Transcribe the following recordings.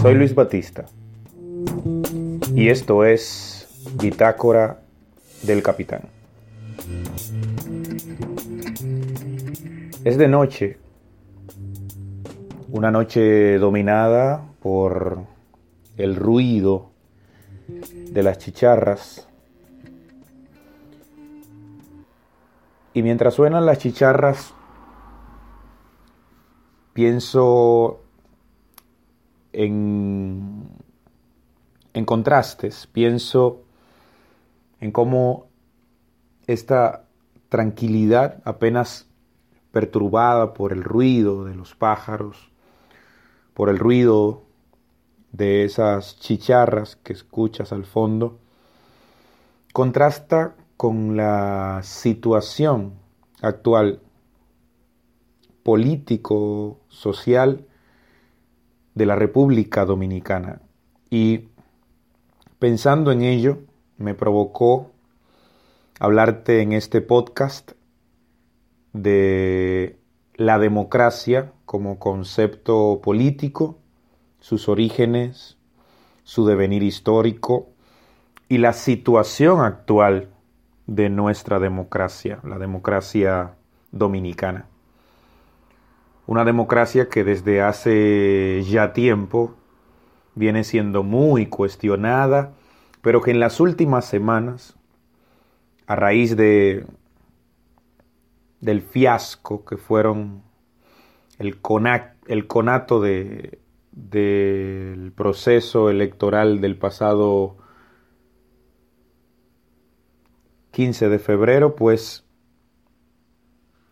Soy Luis Batista y esto es Bitácora del Capitán. Es de noche, una noche dominada por el ruido de las chicharras. Y mientras suenan las chicharras, pienso en, en contrastes, pienso en cómo esta tranquilidad apenas perturbada por el ruido de los pájaros, por el ruido de esas chicharras que escuchas al fondo, contrasta con la situación actual político, social de la República Dominicana. Y pensando en ello, me provocó hablarte en este podcast de la democracia como concepto político, sus orígenes, su devenir histórico y la situación actual de nuestra democracia, la democracia dominicana. Una democracia que desde hace ya tiempo viene siendo muy cuestionada, pero que en las últimas semanas, a raíz de del fiasco que fueron el, el conato de, del proceso electoral del pasado 15 de febrero, pues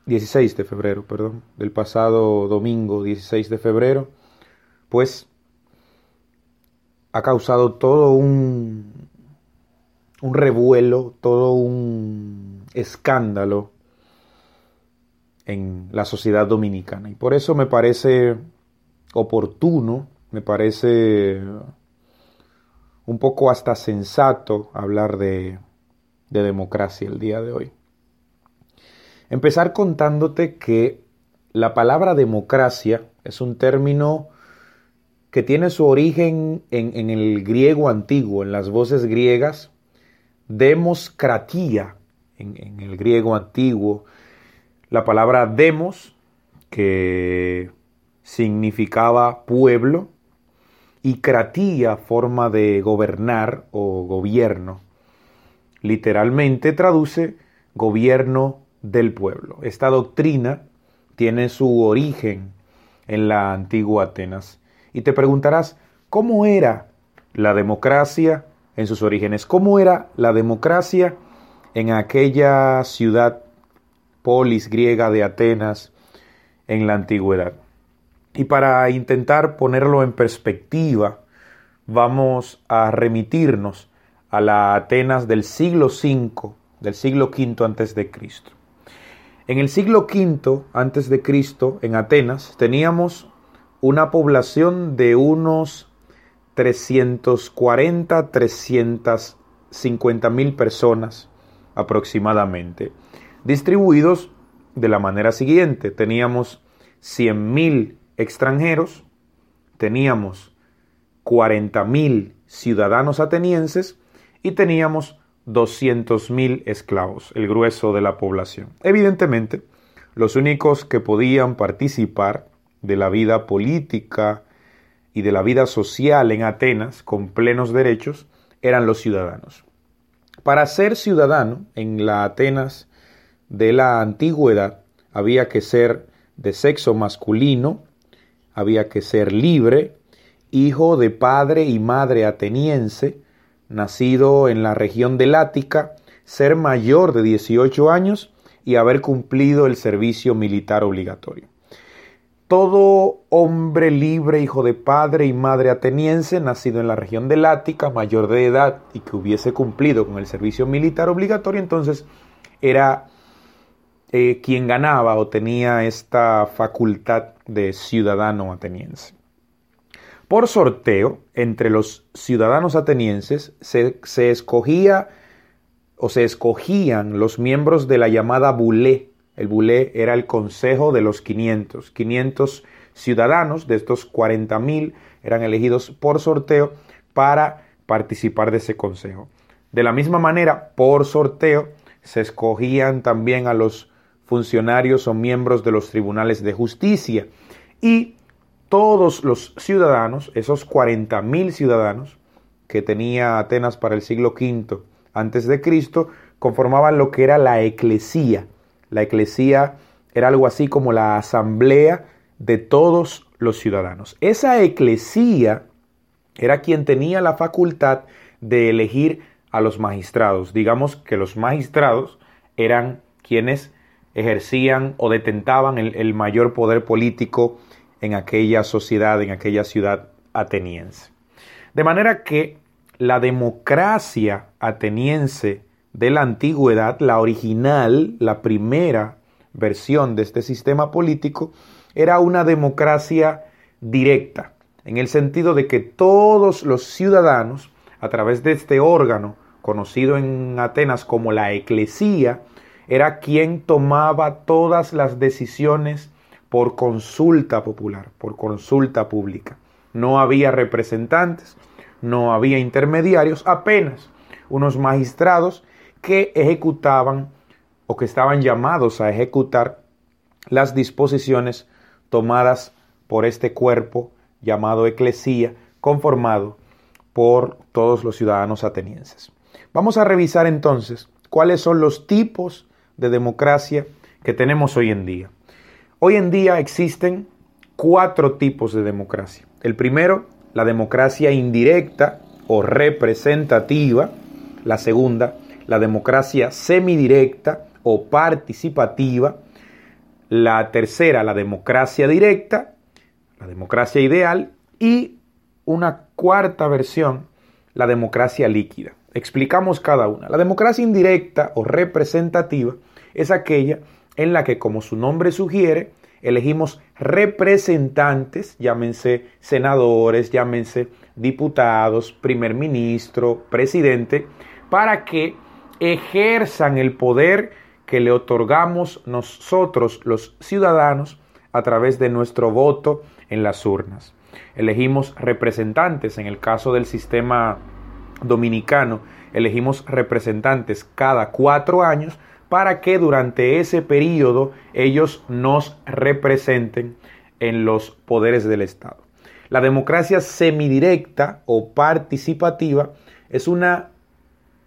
16 de febrero, perdón, del pasado domingo 16 de febrero, pues ha causado todo un, un revuelo, todo un escándalo en la sociedad dominicana. Y por eso me parece oportuno, me parece un poco hasta sensato hablar de, de democracia el día de hoy. Empezar contándote que la palabra democracia es un término que tiene su origen en, en, el griego antiguo, en las voces griegas, demoscratía, en, en el griego antiguo, la palabra demos, que significaba pueblo, y cratía, forma de gobernar o gobierno. Literalmente traduce gobierno del pueblo. Esta doctrina tiene su origen en la antigua Atenas. Y te preguntarás, ¿cómo era la democracia en sus orígenes? ¿Cómo era la democracia en aquella ciudad polis griega de Atenas en la antigüedad. Y para intentar ponerlo en perspectiva, vamos a remitirnos a la Atenas del siglo V, del siglo V antes de Cristo. En el siglo V antes de Cristo, en Atenas, teníamos una población de unos 340, 350 mil personas aproximadamente distribuidos de la manera siguiente. Teníamos 100.000 extranjeros, teníamos 40.000 ciudadanos atenienses y teníamos 200.000 esclavos, el grueso de la población. Evidentemente, los únicos que podían participar de la vida política y de la vida social en Atenas con plenos derechos eran los ciudadanos. Para ser ciudadano en la Atenas de la antigüedad había que ser de sexo masculino, había que ser libre, hijo de padre y madre ateniense, nacido en la región del Ática, ser mayor de 18 años y haber cumplido el servicio militar obligatorio. Todo hombre libre, hijo de padre y madre ateniense, nacido en la región del Ática, mayor de edad y que hubiese cumplido con el servicio militar obligatorio, entonces era eh, quien ganaba o tenía esta facultad de ciudadano ateniense. Por sorteo, entre los ciudadanos atenienses se, se escogía o se escogían los miembros de la llamada bulé El bulé era el consejo de los 500. 500 ciudadanos de estos 40.000 eran elegidos por sorteo para participar de ese consejo. De la misma manera, por sorteo, se escogían también a los funcionarios o miembros de los tribunales de justicia y todos los ciudadanos, esos 40.000 ciudadanos que tenía Atenas para el siglo V antes de Cristo, conformaban lo que era la eclesía. La eclesía era algo así como la asamblea de todos los ciudadanos. Esa eclesía era quien tenía la facultad de elegir a los magistrados. Digamos que los magistrados eran quienes ejercían o detentaban el, el mayor poder político en aquella sociedad, en aquella ciudad ateniense. De manera que la democracia ateniense de la antigüedad, la original, la primera versión de este sistema político, era una democracia directa, en el sentido de que todos los ciudadanos, a través de este órgano conocido en Atenas como la eclesía, era quien tomaba todas las decisiones por consulta popular, por consulta pública. No había representantes, no había intermediarios, apenas unos magistrados que ejecutaban o que estaban llamados a ejecutar las disposiciones tomadas por este cuerpo llamado eclesía, conformado por todos los ciudadanos atenienses. Vamos a revisar entonces cuáles son los tipos de democracia que tenemos hoy en día. Hoy en día existen cuatro tipos de democracia. El primero, la democracia indirecta o representativa. La segunda, la democracia semidirecta o participativa. La tercera, la democracia directa, la democracia ideal. Y una cuarta versión, la democracia líquida. Explicamos cada una. La democracia indirecta o representativa es aquella en la que, como su nombre sugiere, elegimos representantes, llámense senadores, llámense diputados, primer ministro, presidente, para que ejerzan el poder que le otorgamos nosotros los ciudadanos a través de nuestro voto en las urnas. Elegimos representantes, en el caso del sistema dominicano, elegimos representantes cada cuatro años para que durante ese periodo ellos nos representen en los poderes del Estado. La democracia semidirecta o participativa es una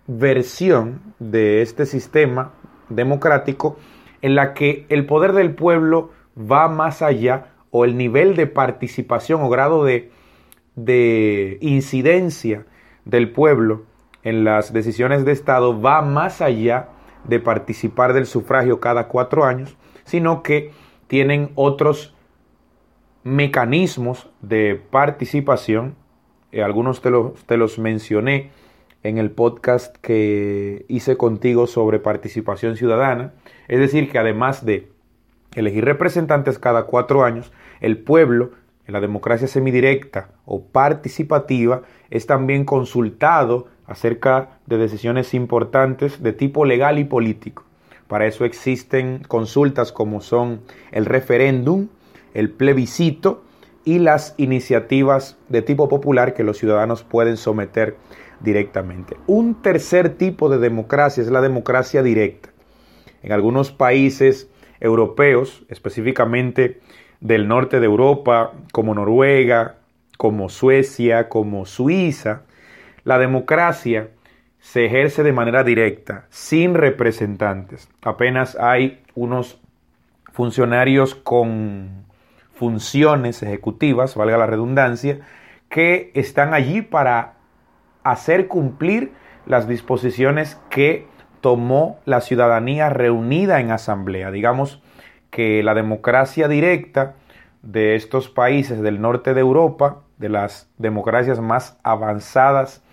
versión de este sistema democrático en la que el poder del pueblo va más allá o el nivel de participación o grado de, de incidencia del pueblo en las decisiones de Estado va más allá de participar del sufragio cada cuatro años, sino que tienen otros mecanismos de participación. Eh, algunos te los, te los mencioné en el podcast que hice contigo sobre participación ciudadana. Es decir, que además de elegir representantes cada cuatro años, el pueblo, en la democracia semidirecta o participativa, es también consultado acerca de decisiones importantes de tipo legal y político. Para eso existen consultas como son el referéndum, el plebiscito y las iniciativas de tipo popular que los ciudadanos pueden someter directamente. Un tercer tipo de democracia es la democracia directa. En algunos países europeos, específicamente del norte de Europa, como Noruega, como Suecia, como Suiza, la democracia se ejerce de manera directa, sin representantes. Apenas hay unos funcionarios con funciones ejecutivas, valga la redundancia, que están allí para hacer cumplir las disposiciones que tomó la ciudadanía reunida en asamblea. Digamos que la democracia directa de estos países del norte de Europa, de las democracias más avanzadas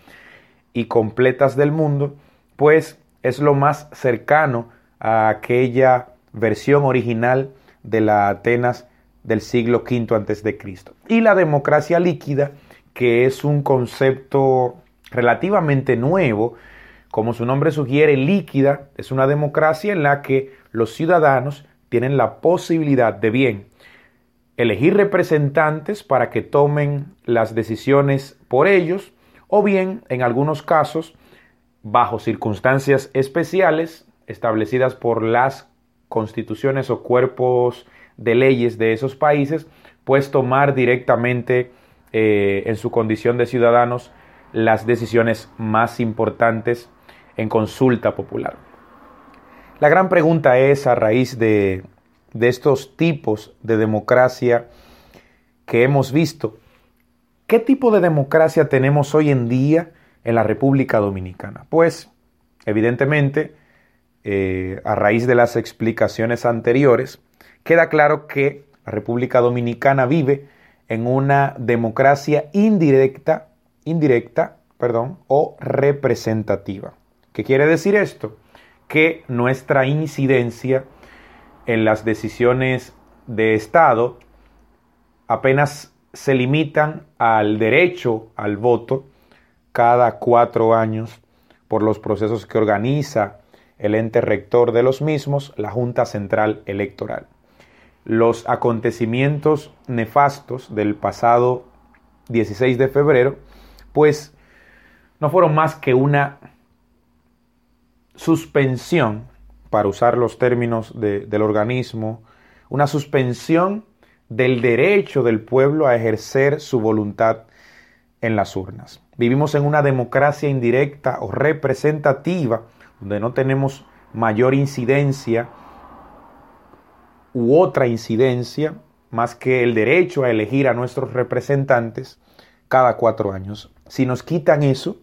y completas del mundo, pues es lo más cercano a aquella versión original de la Atenas del siglo V antes de Cristo. Y la democracia líquida, que es un concepto relativamente nuevo, como su nombre sugiere, líquida, es una democracia en la que los ciudadanos tienen la posibilidad de bien elegir representantes para que tomen las decisiones por ellos o bien, en algunos casos, bajo circunstancias especiales establecidas por las constituciones o cuerpos de leyes de esos países, pues tomar directamente eh, en su condición de ciudadanos las decisiones más importantes en consulta popular. La gran pregunta es a raíz de, de estos tipos de democracia que hemos visto, ¿qué tipo de democracia tenemos hoy en día en la República Dominicana? Pues, evidentemente, eh, a raíz de las explicaciones anteriores, queda claro que la República Dominicana vive en una democracia indirecta, indirecta, perdón, o representativa. ¿Qué quiere decir esto? Que nuestra incidencia en las decisiones de Estado apenas se limitan al derecho al voto cada cuatro años por los procesos que organiza el ente rector de los mismos, la Junta Central Electoral. Los acontecimientos nefastos del pasado 16 de febrero, pues no fueron más que una suspensión, para usar los términos del organismo, una suspensión del derecho del pueblo a ejercer su voluntad en las urnas. Vivimos en una democracia indirecta o representativa, donde no tenemos mayor incidencia u otra incidencia más que el derecho a elegir a nuestros representantes cada cuatro años. Si nos quitan eso,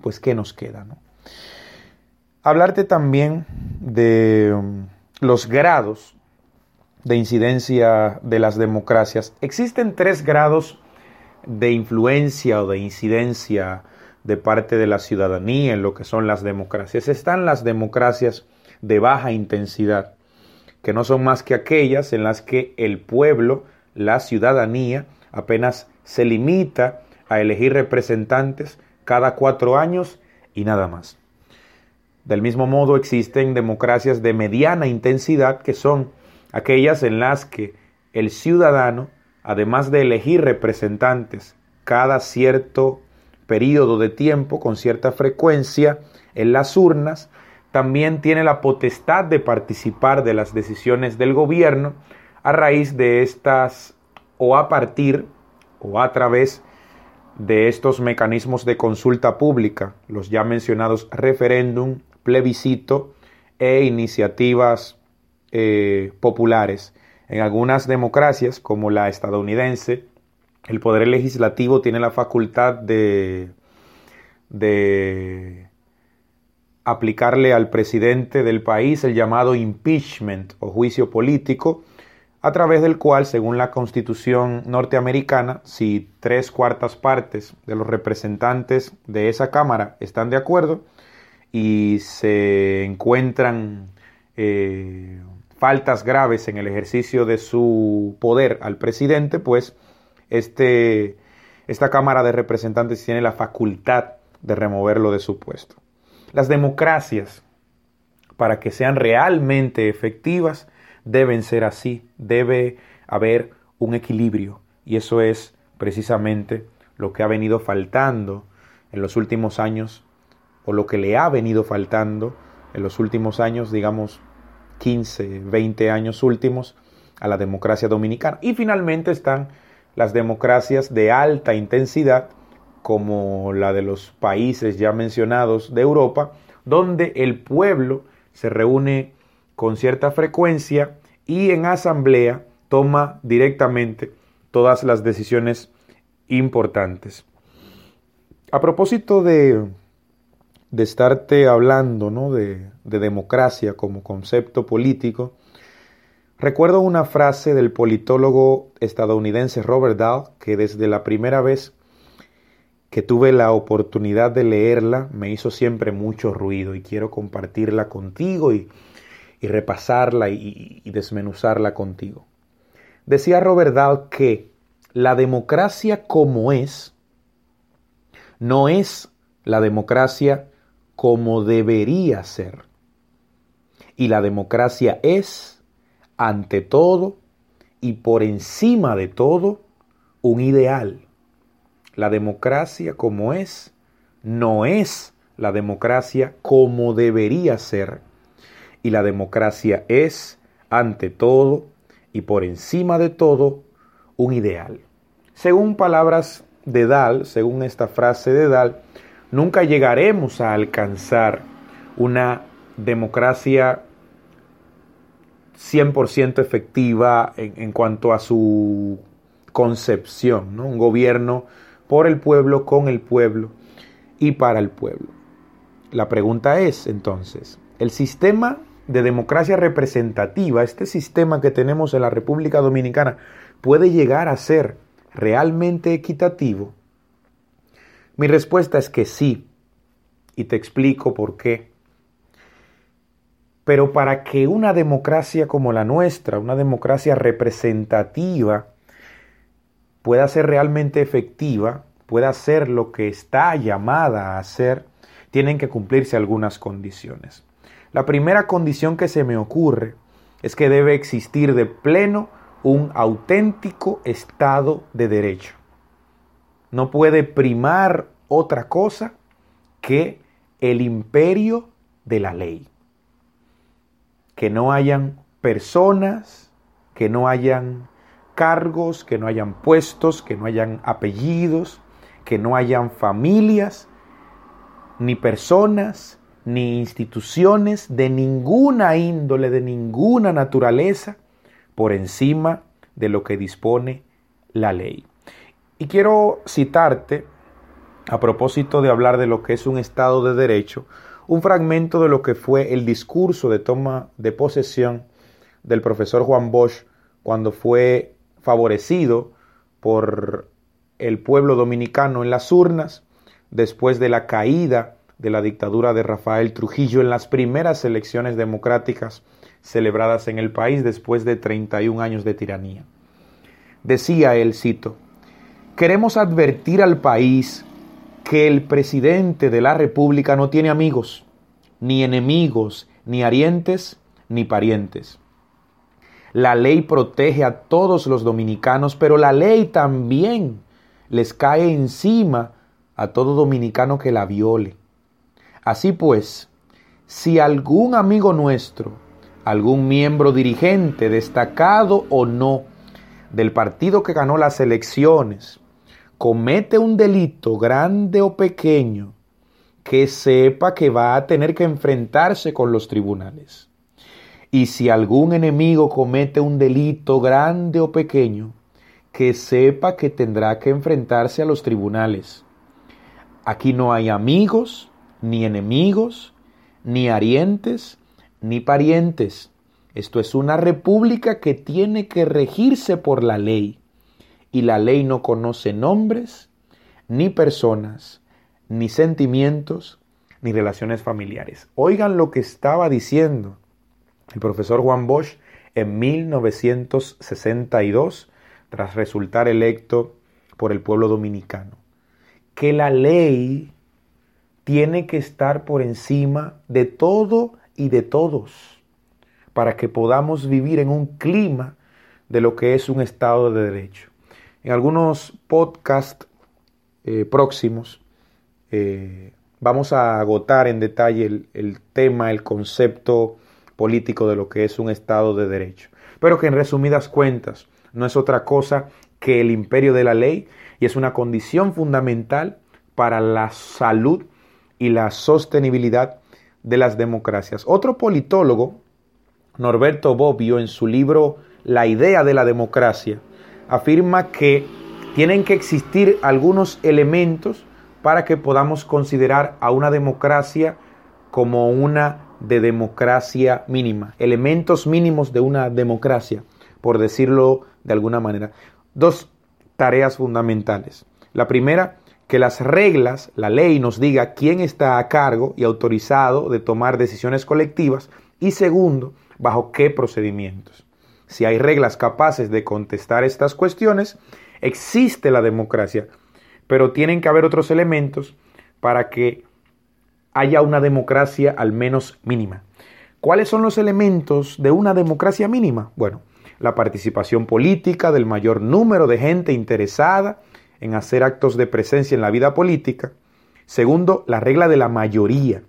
pues ¿qué nos queda? No? Hablarte también de um, los grados de incidencia de las democracias. Existen tres grados de influencia o de incidencia de parte de la ciudadanía en lo que son las democracias. Están las democracias de baja intensidad, que no son más que aquellas en las que el pueblo, la ciudadanía, apenas se limita a elegir representantes cada cuatro años y nada más. Del mismo modo existen democracias de mediana intensidad que son aquellas en las que el ciudadano, además de elegir representantes cada cierto periodo de tiempo, con cierta frecuencia, en las urnas, también tiene la potestad de participar de las decisiones del gobierno a raíz de estas o a partir o a través de estos mecanismos de consulta pública, los ya mencionados referéndum, plebiscito e iniciativas eh, populares. En algunas democracias, como la estadounidense, el poder legislativo tiene la facultad de, de aplicarle al presidente del país el llamado impeachment o juicio político, a través del cual, según la constitución norteamericana, si tres cuartas partes de los representantes de esa Cámara están de acuerdo, y se encuentran eh, faltas graves en el ejercicio de su poder al presidente, pues este, esta Cámara de Representantes tiene la facultad de removerlo de su puesto. Las democracias, para que sean realmente efectivas, deben ser así, debe haber un equilibrio y eso es precisamente lo que ha venido faltando en los últimos años o lo que le ha venido faltando en los últimos años, digamos 15, 20 años últimos, a la democracia dominicana. Y finalmente están las democracias de alta intensidad, como la de los países ya mencionados de Europa, donde el pueblo se reúne con cierta frecuencia y en asamblea toma directamente todas las decisiones importantes. A propósito de de estarte hablando ¿no? de, de democracia como concepto político, recuerdo una frase del politólogo estadounidense Robert Dahl que desde la primera vez que tuve la oportunidad de leerla me hizo siempre mucho ruido y quiero compartirla contigo y, y repasarla y, y desmenuzarla contigo. Decía Robert Dahl que la democracia como es no es la democracia como debería ser. Y la democracia es, ante todo y por encima de todo, un ideal. La democracia como es, no es la democracia como debería ser. Y la democracia es, ante todo y por encima de todo, un ideal. Según palabras de Dal, según esta frase de Dal, nunca llegaremos a alcanzar una democracia 100% efectiva en, cuanto a su concepción, ¿no? un gobierno por el pueblo, con el pueblo y para el pueblo. La pregunta es entonces, ¿el sistema de democracia representativa, este sistema que tenemos en la República Dominicana, puede llegar a ser realmente equitativo? Mi respuesta es que sí, y te explico por qué. Pero para que una democracia como la nuestra, una democracia representativa, pueda ser realmente efectiva, pueda ser lo que está llamada a ser, tienen que cumplirse algunas condiciones. La primera condición que se me ocurre es que debe existir de pleno un auténtico Estado de Derecho. No puede primar otra cosa que el imperio de la ley. Que no hayan personas, que no hayan cargos, que no hayan puestos, que no hayan apellidos, que no hayan familias, ni personas, ni instituciones de ninguna índole, de ninguna naturaleza, por encima de lo que dispone la ley. Y quiero citarte, a propósito de hablar de lo que es un Estado de Derecho, un fragmento de lo que fue el discurso de toma de posesión del profesor Juan Bosch cuando fue favorecido por el pueblo dominicano en las urnas después de la caída de la dictadura de Rafael Trujillo en las primeras elecciones democráticas celebradas en el país después de 31 años de tiranía. Decía él, cito, queremos advertir al país que el presidente de la República no tiene amigos, ni enemigos, ni arientes, ni parientes. La ley protege a todos los dominicanos, pero la ley también les cae encima a todo dominicano que la viole. Así pues, si algún amigo nuestro, algún miembro dirigente, destacado o no, del partido que ganó las elecciones, comete un delito grande o pequeño, que sepa que va a tener que enfrentarse con los tribunales. Y si algún enemigo comete un delito grande o pequeño, que sepa que tendrá que enfrentarse a los tribunales. Aquí no hay amigos, ni enemigos, ni arientes, ni parientes. Esto es una república que tiene que regirse por la ley. Y la ley no conoce nombres, ni personas, ni sentimientos, ni relaciones familiares. Oigan lo que estaba diciendo el profesor Juan Bosch en 1962 tras resultar electo por el pueblo dominicano. Que la ley tiene que estar por encima de todo y de todos para que podamos vivir en un clima de lo que es un Estado de Derecho. En algunos podcasts eh, próximos eh, vamos a agotar en detalle el, el tema, el concepto político de lo que es un Estado de Derecho. Pero que en resumidas cuentas, no es otra cosa que el imperio de la ley y es una condición fundamental para la salud y la sostenibilidad de las democracias. Otro politólogo, Norberto Bobbio, en su libro La idea de la democracia, afirma que tienen que existir algunos elementos para que podamos considerar a una democracia como una de democracia mínima, elementos mínimos de una democracia, por decirlo de alguna manera. Dos tareas fundamentales. La primera, que las reglas, la ley nos diga quién está a cargo y autorizado de tomar decisiones colectivas. Y segundo, bajo qué procedimientos. Si hay reglas capaces de contestar estas cuestiones, existe la democracia, pero tienen que haber otros elementos para que haya una democracia al menos mínima. ¿Cuáles son los elementos de una democracia mínima? Bueno, la participación política del mayor número de gente interesada en hacer actos de presencia en la vida política. Segundo, la regla de la mayoría,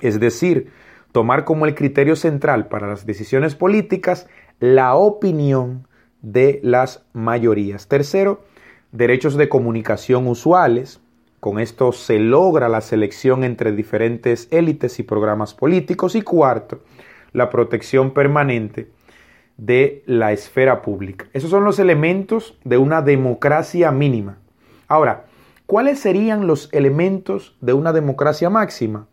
es decir, tomar como el criterio central para las decisiones políticas la opinión de las mayorías. Tercero, derechos de comunicación usuales. Con esto se logra la selección entre diferentes élites y programas políticos. Y cuarto, la protección permanente de la esfera pública. Esos son los elementos de una democracia mínima. Ahora, ¿cuáles serían los elementos de una democracia máxima?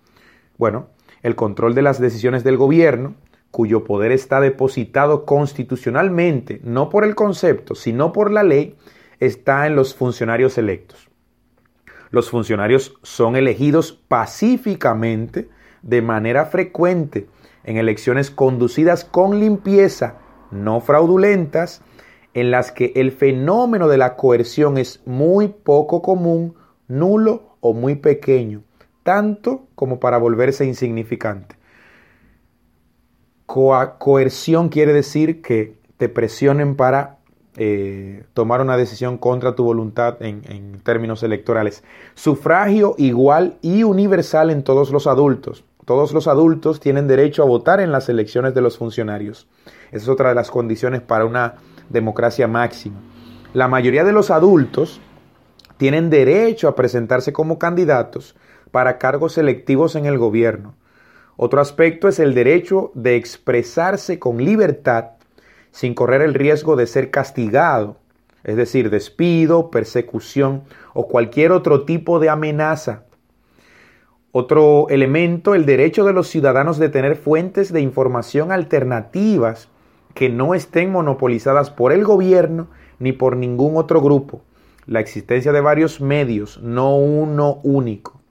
Bueno, el control de las decisiones del gobierno, cuyo poder está depositado constitucionalmente, no por el concepto, sino por la ley, está en los funcionarios electos. Los funcionarios son elegidos pacíficamente, de manera frecuente, en elecciones conducidas con limpieza, no fraudulentas, en las que el fenómeno de la coerción es muy poco común, nulo o muy pequeño, tanto como para volverse insignificante coerción quiere decir que te presionen para eh, tomar una decisión contra tu voluntad en, en términos electorales. Sufragio igual y universal en todos los adultos. Todos los adultos tienen derecho a votar en las elecciones de los funcionarios. Esa es otra de las condiciones para una democracia máxima. La mayoría de los adultos tienen derecho a presentarse como candidatos para cargos electivos en el gobierno. Otro aspecto es el derecho de expresarse con libertad sin correr el riesgo de ser castigado, es decir, despido, persecución o cualquier otro tipo de amenaza. Otro elemento, el derecho de los ciudadanos de tener fuentes de información alternativas que no estén monopolizadas por el gobierno ni por ningún otro grupo. La existencia de varios medios, no uno único.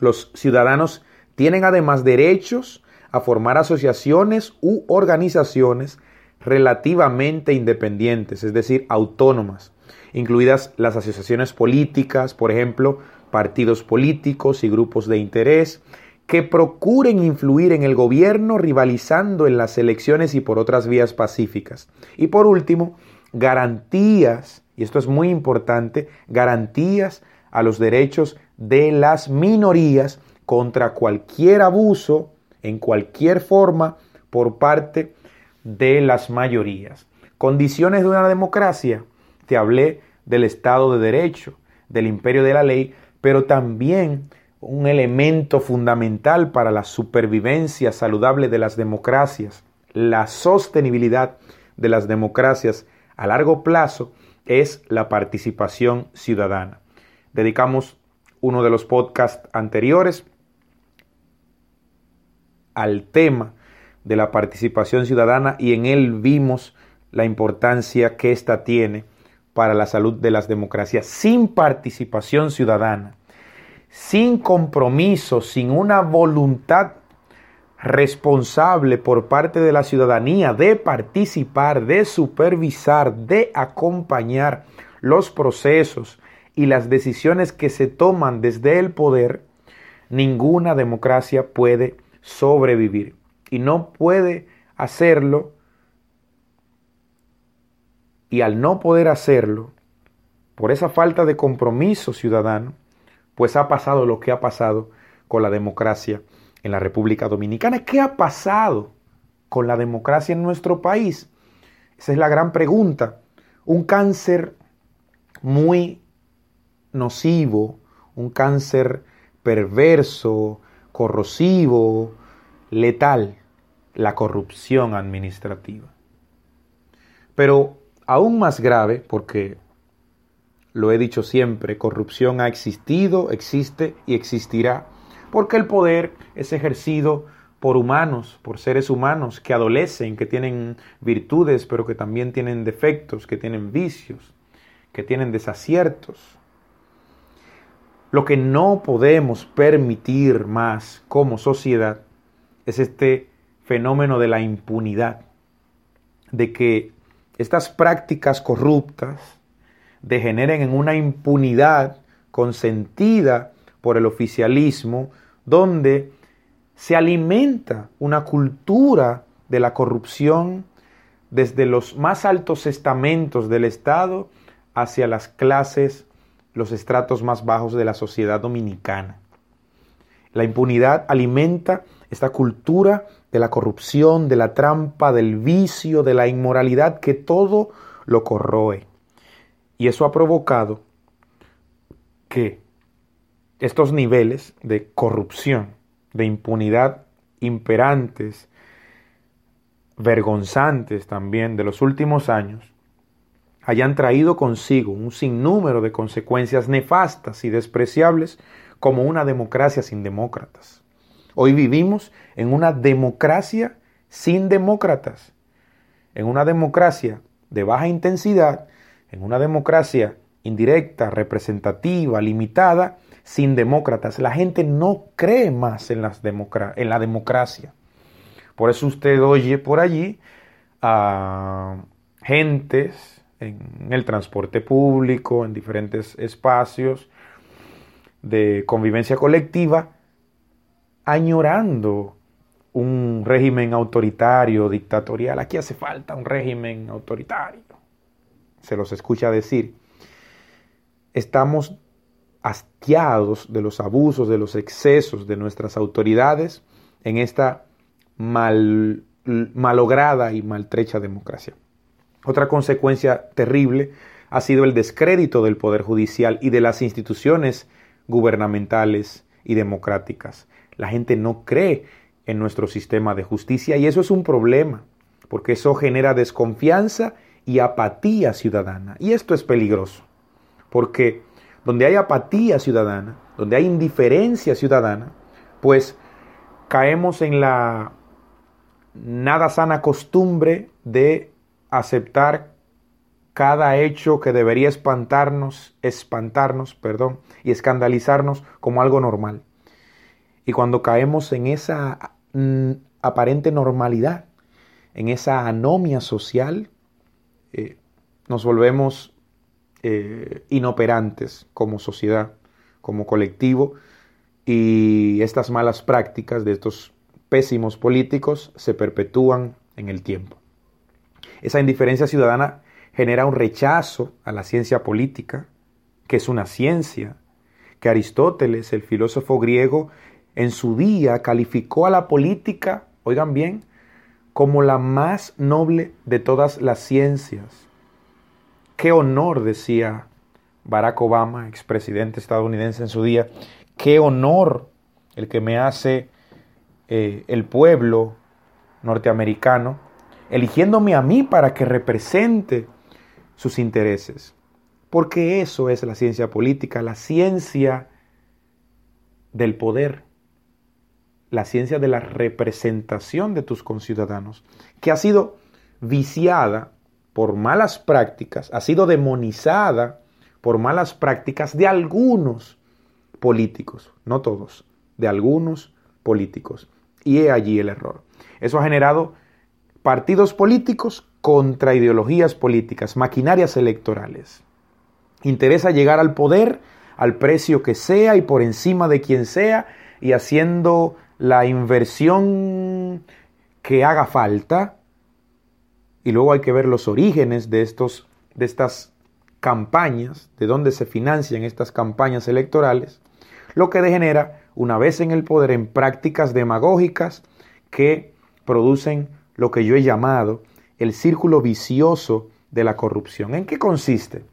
Los ciudadanos tienen además derechos a formar asociaciones u organizaciones relativamente independientes, es decir, autónomas, incluidas las asociaciones políticas, por ejemplo, partidos políticos y grupos de interés, que procuren influir en el gobierno rivalizando en las elecciones y por otras vías pacíficas. Y por último, garantías, y esto es muy importante, garantías a los derechos de las minorías contra cualquier abuso en cualquier forma por parte de las mayorías. Condiciones de una democracia. Te hablé del Estado de Derecho, del imperio de la ley, pero también un elemento fundamental para la supervivencia saludable de las democracias, la sostenibilidad de las democracias a largo plazo es la participación ciudadana. Dedicamos uno de los podcasts anteriores al tema de la participación ciudadana y en él vimos la importancia que ésta tiene para la salud de las democracias. Sin participación ciudadana, sin compromiso, sin una voluntad responsable por parte de la ciudadanía de participar, de supervisar, de acompañar los procesos y las decisiones que se toman desde el poder, ninguna democracia puede sobrevivir. Y no puede hacerlo. Y al no poder hacerlo, por esa falta de compromiso ciudadano, pues ha pasado lo que ha pasado con la democracia en la República Dominicana. ¿Qué ha pasado con la democracia en nuestro país? Esa es la gran pregunta. Un cáncer muy nocivo, un cáncer perverso, corrosivo, letal, la corrupción administrativa. Pero aún más grave, porque lo he dicho siempre, corrupción ha existido, existe y existirá, porque el poder es ejercido por humanos, por seres humanos que adolecen, que tienen virtudes, pero que también tienen defectos, que tienen vicios, que tienen desaciertos. Lo que no podemos permitir más como sociedad es este fenómeno de la impunidad, de que estas prácticas corruptas degeneren en una impunidad consentida por el oficialismo donde se alimenta una cultura de la corrupción desde los más altos estamentos del Estado hacia las clases, los estratos más bajos de la sociedad dominicana. La impunidad alimenta esta cultura de la corrupción, de la trampa, del vicio, de la inmoralidad que todo lo corroe. Y eso ha provocado que estos niveles de corrupción, de impunidad imperantes, vergonzantes también de los últimos años, hayan traído consigo un sinnúmero de consecuencias nefastas y despreciables como una democracia sin demócratas. Hoy vivimos en una democracia sin demócratas, en una democracia de baja intensidad, en una democracia indirecta, representativa, limitada, sin demócratas. La gente no cree más en, las en la democracia. Por eso usted oye por allí a gentes en el transporte público, en diferentes espacios de convivencia colectiva, añorando un régimen autoritario, dictatorial. Aquí hace falta un régimen autoritario. Se los escucha decir. Estamos hastiados de los abusos, de los excesos de nuestras autoridades en esta mal, malograda y maltrecha democracia. Otra consecuencia terrible ha sido el descrédito del Poder Judicial y de las instituciones gubernamentales y democráticas. La gente no cree en nuestro sistema de justicia y eso es un problema, porque eso genera desconfianza y apatía ciudadana. Y esto es peligroso, porque donde hay apatía ciudadana, donde hay indiferencia ciudadana, pues caemos en la nada sana costumbre de aceptar cada hecho que debería espantarnos, espantarnos, perdón, y escandalizarnos como algo normal. Y cuando caemos en esa mm, aparente normalidad, en esa anomia social, eh, nos volvemos eh, inoperantes como sociedad, como colectivo, y estas malas prácticas de estos pésimos políticos se perpetúan en el tiempo. Esa indiferencia ciudadana genera un rechazo a la ciencia política, que es una ciencia, que Aristóteles, el filósofo griego, en su día calificó a la política, oigan bien, como la más noble de todas las ciencias. Qué honor, decía Barack Obama, expresidente estadounidense en su día, qué honor el que me hace eh, el pueblo norteamericano, eligiéndome a mí para que represente sus intereses. Porque eso es la ciencia política, la ciencia del poder la ciencia de la representación de tus conciudadanos, que ha sido viciada por malas prácticas, ha sido demonizada por malas prácticas de algunos políticos, no todos, de algunos políticos. Y he allí el error. Eso ha generado partidos políticos contra ideologías políticas, maquinarias electorales. Interesa llegar al poder al precio que sea y por encima de quien sea y haciendo la inversión que haga falta y luego hay que ver los orígenes de, estos, de estas campañas, de dónde se financian estas campañas electorales, lo que degenera, una vez en el poder, en prácticas demagógicas que producen lo que yo he llamado el círculo vicioso de la corrupción. ¿En qué consiste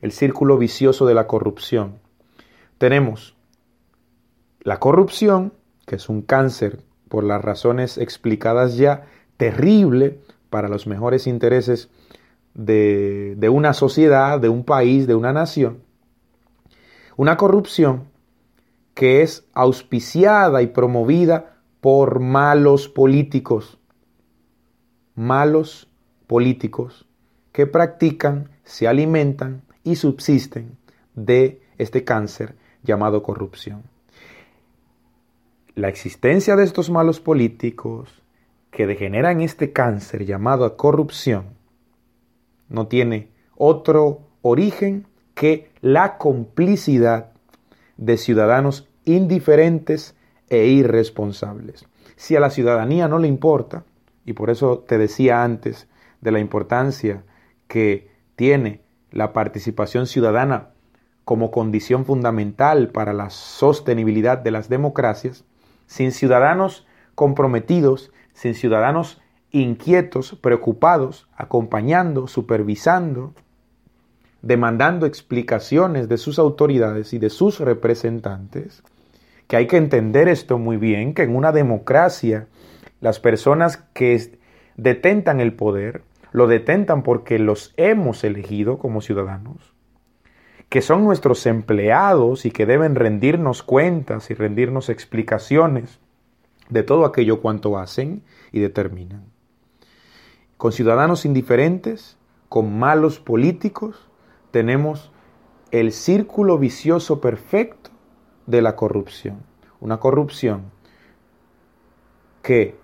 el círculo vicioso de la corrupción? Tenemos la corrupción, que es un cáncer por las razones explicadas ya, terrible para los mejores intereses de, de una sociedad, de un país, de una nación. Una corrupción que es auspiciada y promovida por malos políticos, malos políticos que practican, se alimentan y subsisten de este cáncer llamado corrupción la existencia de estos malos políticos que degeneran este cáncer llamado corrupción no tiene otro origen que la complicidad de ciudadanos indiferentes e irresponsables. Si a la ciudadanía no le importa, y por eso te decía antes de la importancia que tiene la participación ciudadana como condición fundamental para la sostenibilidad de las democracias, sin ciudadanos comprometidos, sin ciudadanos inquietos, preocupados, acompañando, supervisando, demandando explicaciones de sus autoridades y de sus representantes, que hay que entender esto muy bien, que en una democracia las personas que detentan el poder lo detentan porque los hemos elegido como ciudadanos, que son nuestros empleados y que deben rendirnos cuentas y rendirnos explicaciones de todo aquello cuanto hacen y determinan. Con ciudadanos indiferentes, con malos políticos, tenemos el círculo vicioso perfecto de la corrupción. Una corrupción que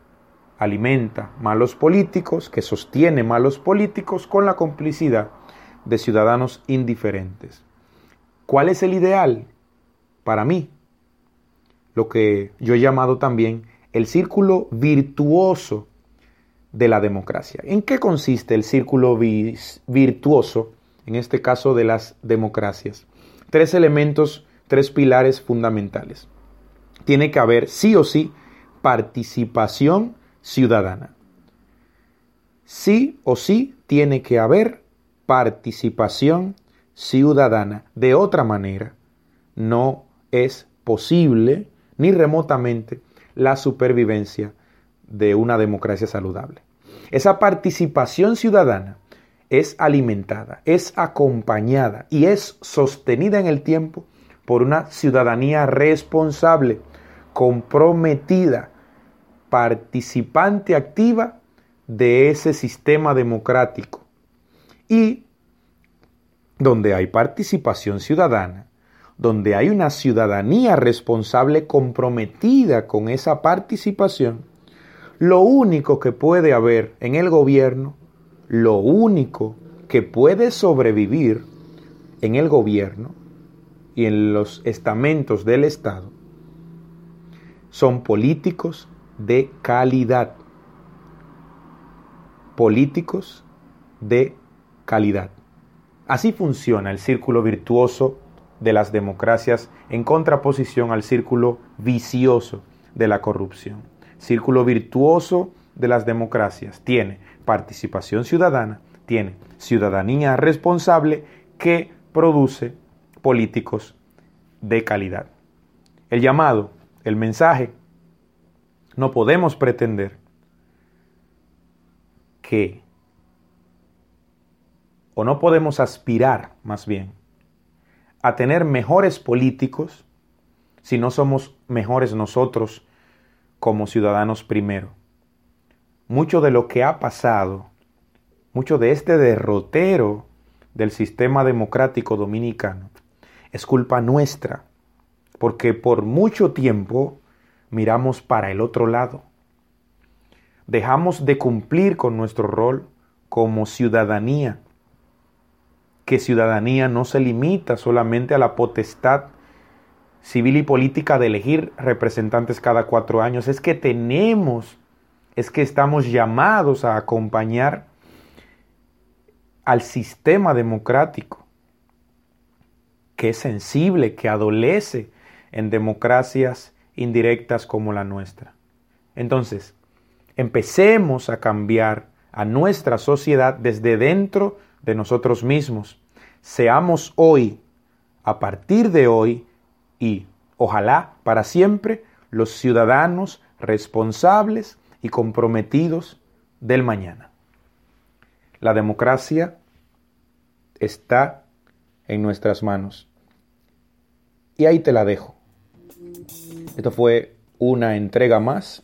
alimenta malos políticos, que sostiene malos políticos con la complicidad de ciudadanos indiferentes. ¿Cuál es el ideal? Para mí, lo que yo he llamado también el círculo virtuoso de la democracia. ¿En qué consiste el círculo virtuoso, en este caso de las democracias? Tres elementos, tres pilares fundamentales. Tiene que haber sí o sí participación ciudadana. Sí o sí tiene que haber participación ciudadana. De otra manera, no es posible ni remotamente la supervivencia de una democracia saludable. Esa participación ciudadana es alimentada, es acompañada y es sostenida en el tiempo por una ciudadanía responsable, comprometida, participante activa de ese sistema democrático. Y donde hay participación ciudadana, donde hay una ciudadanía responsable comprometida con esa participación, lo único que puede haber en el gobierno, lo único que puede sobrevivir en el gobierno y en los estamentos del Estado, son políticos de calidad. Políticos de calidad. Así funciona el círculo virtuoso de las democracias en contraposición al círculo vicioso de la corrupción círculo virtuoso de las democracias. Tiene participación ciudadana, tiene ciudadanía responsable que produce políticos de calidad. El llamado, el mensaje, no podemos pretender que, o no podemos aspirar más bien, a tener mejores políticos si no somos mejores nosotros como ciudadanos primero. Mucho de lo que ha pasado, mucho de este derrotero del sistema democrático dominicano, es culpa nuestra, porque por mucho tiempo miramos para el otro lado. Dejamos de cumplir con nuestro rol como ciudadanía, que ciudadanía no se limita solamente a la potestad civil y política de elegir representantes cada cuatro años, es que tenemos, es que estamos llamados a acompañar al sistema democrático, que es sensible, que adolece en democracias indirectas como la nuestra. Entonces, empecemos a cambiar a nuestra sociedad desde dentro de nosotros mismos. Seamos hoy, a partir de hoy, y, ojalá, para siempre, los ciudadanos responsables y comprometidos del mañana. La democracia está en nuestras manos. Y ahí te la dejo. Esto fue una entrega más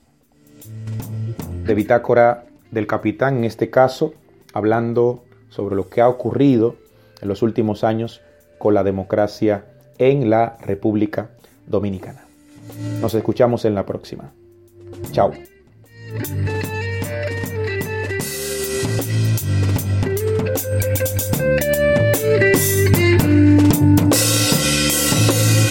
de Bitácora del Capitán, en este caso, hablando sobre lo que ha ocurrido en los últimos años con la democracia en la República Dominicana. Nos escuchamos en la próxima. Chao.